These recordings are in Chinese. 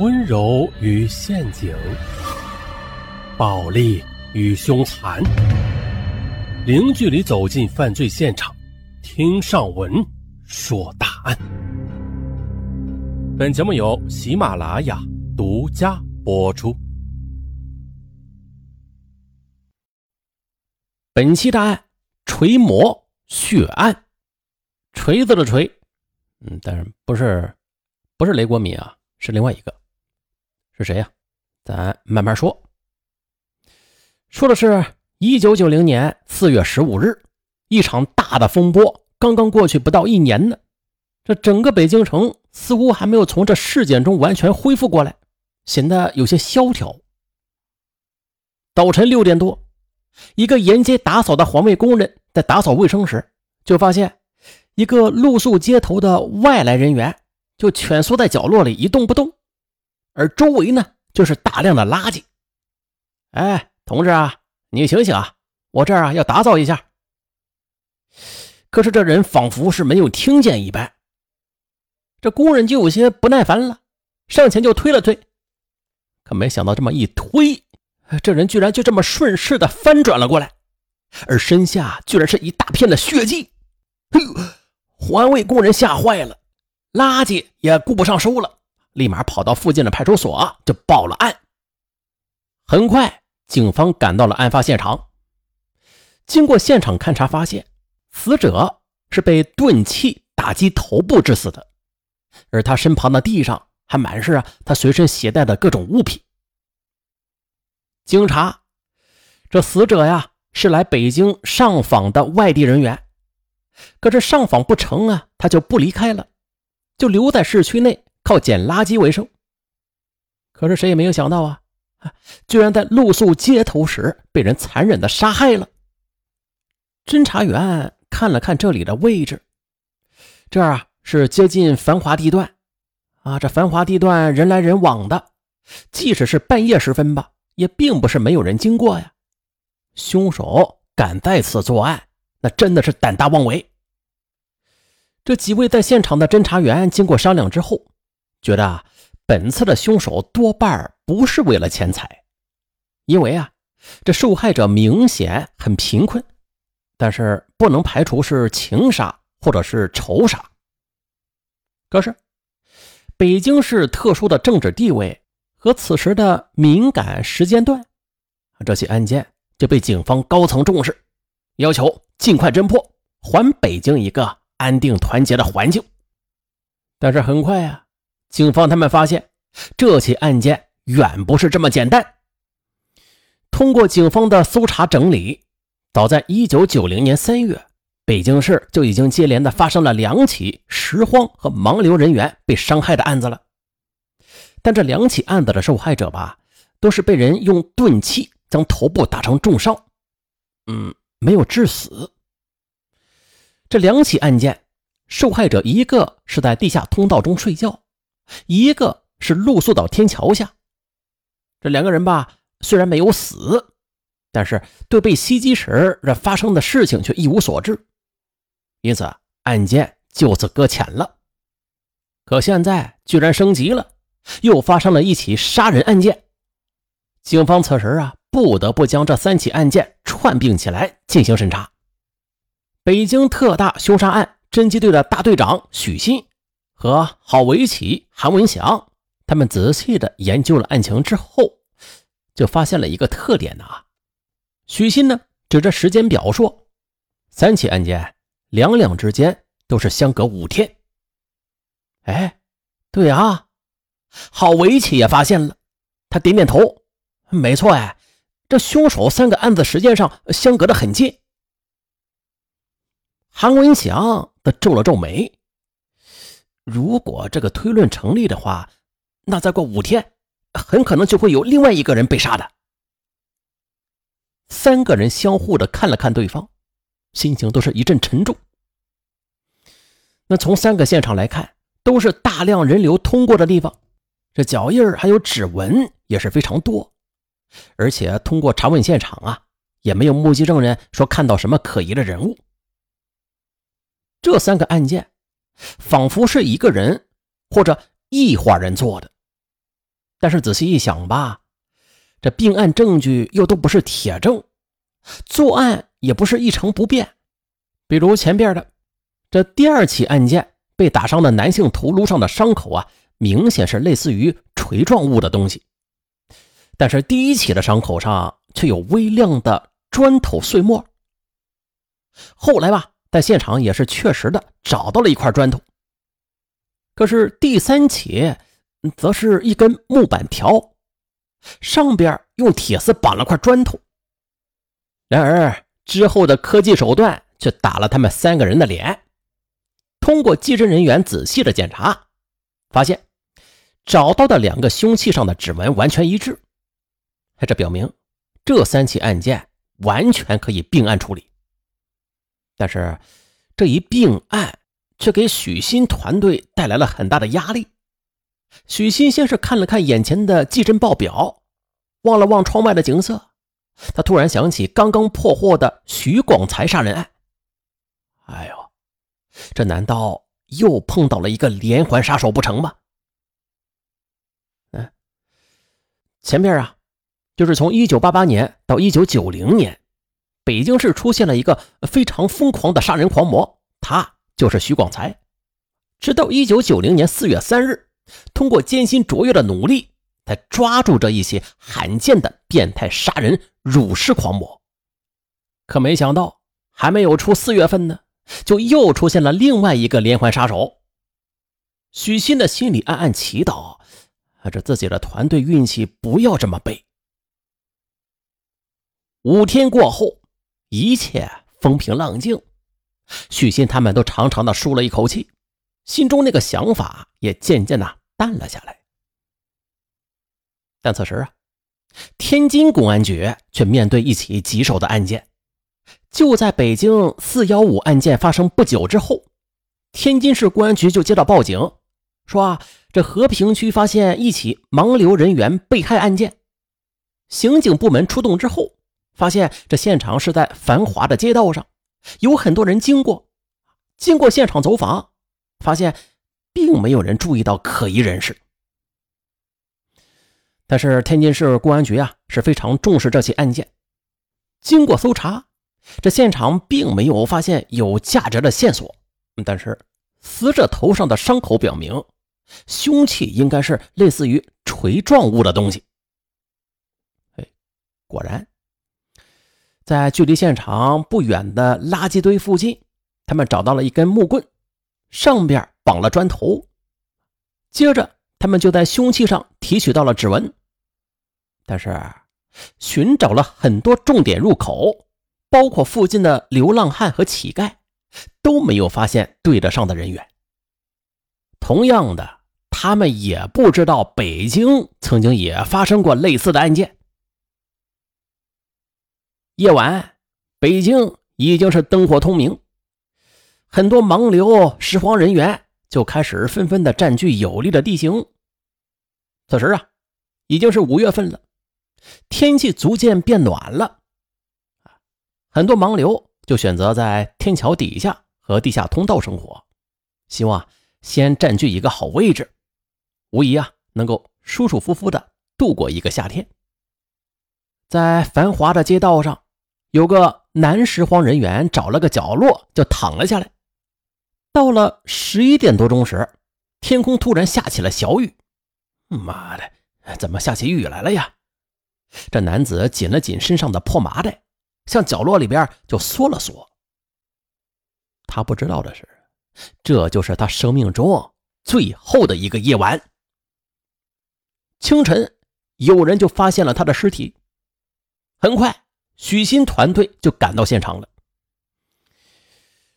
温柔与陷阱，暴力与凶残，零距离走进犯罪现场，听上文说大案。本节目由喜马拉雅独家播出。本期大案：锤魔血案，锤子的锤，嗯，但是不是不是雷国敏啊，是另外一个，是谁呀？咱慢慢说。说的是一九九零年四月十五日，一场大的风波刚刚过去不到一年呢，这整个北京城似乎还没有从这事件中完全恢复过来，显得有些萧条。早晨六点多，一个沿街打扫的环卫工人在打扫卫生时，就发现一个露宿街头的外来人员就蜷缩在角落里一动不动，而周围呢就是大量的垃圾。哎。同志啊，你醒醒啊！我这儿啊要打扫一下。可是这人仿佛是没有听见一般，这工人就有些不耐烦了，上前就推了推。可没想到这么一推，这人居然就这么顺势的翻转了过来，而身下居然是一大片的血迹。环卫工人吓坏了，垃圾也顾不上收了，立马跑到附近的派出所就报了案。很快。警方赶到了案发现场，经过现场勘查，发现死者是被钝器打击头部致死的，而他身旁的地上还满是啊他随身携带的各种物品。经查，这死者呀是来北京上访的外地人员，可是上访不成啊，他就不离开了，就留在市区内靠捡垃圾为生。可是谁也没有想到啊。居然在露宿街头时被人残忍的杀害了。侦查员看了看这里的位置，这儿啊是接近繁华地段，啊，这繁华地段人来人往的，即使是半夜时分吧，也并不是没有人经过呀。凶手敢在此作案，那真的是胆大妄为。这几位在现场的侦查员经过商量之后，觉得啊。本次的凶手多半不是为了钱财，因为啊，这受害者明显很贫困，但是不能排除是情杀或者是仇杀。可是，北京市特殊的政治地位和此时的敏感时间段，这起案件就被警方高层重视，要求尽快侦破，还北京一个安定团结的环境。但是很快啊。警方他们发现，这起案件远不是这么简单。通过警方的搜查整理，早在1990年3月，北京市就已经接连的发生了两起拾荒和盲流人员被伤害的案子了。但这两起案子的受害者吧，都是被人用钝器将头部打成重伤，嗯，没有致死。这两起案件，受害者一个是在地下通道中睡觉。一个是露宿到天桥下，这两个人吧，虽然没有死，但是对被袭击时这发生的事情却一无所知，因此案件就此搁浅了。可现在居然升级了，又发生了一起杀人案件。警方此时啊，不得不将这三起案件串并起来进行审查。北京特大凶杀案侦缉队的大队长许鑫。和郝维奇、韩文祥他们仔细的研究了案情之后，就发现了一个特点呢。许昕呢指着时间表说，三起案件两两之间都是相隔五天。哎，对啊，郝维奇也发现了，他点点头，没错哎，这凶手三个案子时间上相隔的很近。韩文祥他皱了皱眉。如果这个推论成立的话，那再过五天，很可能就会有另外一个人被杀的。三个人相互的看了看对方，心情都是一阵沉重。那从三个现场来看，都是大量人流通过的地方，这脚印还有指纹也是非常多，而且通过查问现场啊，也没有目击证人说看到什么可疑的人物。这三个案件。仿佛是一个人或者一伙人做的，但是仔细一想吧，这并案证据又都不是铁证，作案也不是一成不变。比如前边的这第二起案件，被打伤的男性头颅上的伤口啊，明显是类似于锤状物的东西，但是第一起的伤口上却有微量的砖头碎末。后来吧，在现场也是确实的找到了一块砖头。可是第三起，则是一根木板条，上边用铁丝绑了块砖头。然而之后的科技手段却打了他们三个人的脸。通过技侦人员仔细的检查，发现找到的两个凶器上的指纹完全一致，这表明这三起案件完全可以并案处理。但是这一并案。却给许昕团队带来了很大的压力。许昕先是看了看眼前的技侦报表，望了望窗外的景色，他突然想起刚刚破获的许广才杀人案。哎呦，这难道又碰到了一个连环杀手不成吗？嗯，前面啊，就是从一九八八年到一九九零年，北京市出现了一个非常疯狂的杀人狂魔，他。就是徐广才，直到一九九零年四月三日，通过艰辛卓越的努力，才抓住这一些罕见的变态杀人辱尸狂魔。可没想到，还没有出四月份呢，就又出现了另外一个连环杀手。许昕的心里暗暗祈祷，啊这自己的团队运气不要这么背。五天过后，一切风平浪静。许昕他们都长长的舒了一口气，心中那个想法也渐渐的淡了下来。但此时啊，天津公安局却面对一起棘手的案件。就在北京四幺五案件发生不久之后，天津市公安局就接到报警，说啊，这和平区发现一起盲流人员被害案件。刑警部门出动之后，发现这现场是在繁华的街道上。有很多人经过，经过现场走访，发现并没有人注意到可疑人士。但是天津市公安局啊是非常重视这起案件，经过搜查，这现场并没有发现有价值的线索。但是死者头上的伤口表明，凶器应该是类似于锤状物的东西。哎，果然。在距离现场不远的垃圾堆附近，他们找到了一根木棍，上边绑了砖头。接着，他们就在凶器上提取到了指纹。但是，寻找了很多重点入口，包括附近的流浪汉和乞丐，都没有发现对得上的人员。同样的，他们也不知道北京曾经也发生过类似的案件。夜晚，北京已经是灯火通明，很多盲流拾荒人员就开始纷纷的占据有利的地形。此时啊，已经是五月份了，天气逐渐变暖了，很多盲流就选择在天桥底下和地下通道生活，希望先占据一个好位置，无疑啊能够舒舒服服的度过一个夏天。在繁华的街道上。有个男拾荒人员找了个角落就躺了下来。到了十一点多钟时，天空突然下起了小雨。妈的，怎么下起雨来了呀？这男子紧了紧身上的破麻袋，向角落里边就缩了缩。他不知道的是，这就是他生命中最后的一个夜晚。清晨，有人就发现了他的尸体。很快。许昕团队就赶到现场了。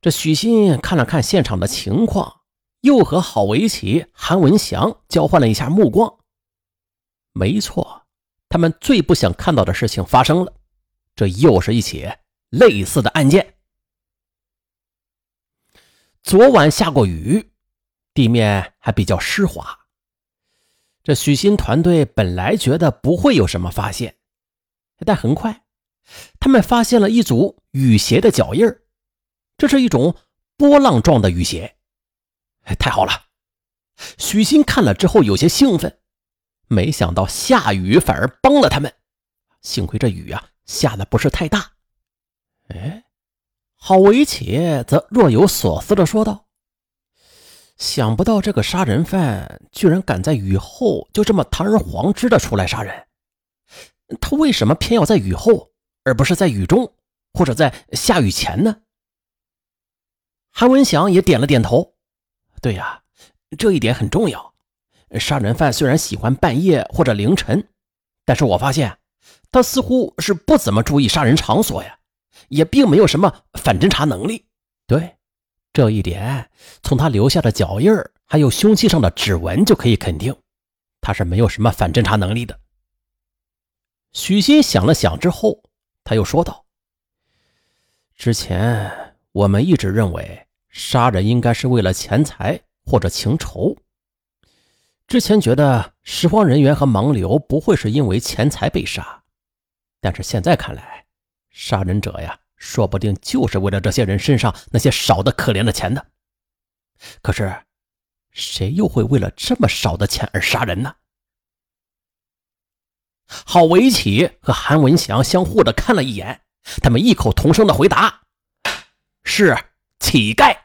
这许昕看了看现场的情况，又和郝维奇、韩文祥交换了一下目光。没错，他们最不想看到的事情发生了，这又是一起类似的案件。昨晚下过雨，地面还比较湿滑。这许昕团队本来觉得不会有什么发现，但很快。他们发现了一组雨鞋的脚印这是一种波浪状的雨鞋。太好了！许昕看了之后有些兴奋，没想到下雨反而帮了他们，幸亏这雨啊下的不是太大。哎，郝维启则若有所思的说道：“想不到这个杀人犯居然敢在雨后就这么堂而皇之的出来杀人，他为什么偏要在雨后，而不是在雨中或者在下雨前呢？”韩文祥也点了点头：“对呀，这一点很重要。杀人犯虽然喜欢半夜或者凌晨，但是我发现他似乎是不怎么注意杀人场所呀。”也并没有什么反侦查能力。对这一点，从他留下的脚印还有凶器上的指纹就可以肯定，他是没有什么反侦查能力的。许昕想了想之后，他又说道：“之前我们一直认为杀人应该是为了钱财或者情仇，之前觉得拾荒人员和盲流不会是因为钱财被杀，但是现在看来。”杀人者呀，说不定就是为了这些人身上那些少的可怜的钱的。可是，谁又会为了这么少的钱而杀人呢？郝维起和韩文祥相互的看了一眼，他们异口同声的回答：“是乞丐。”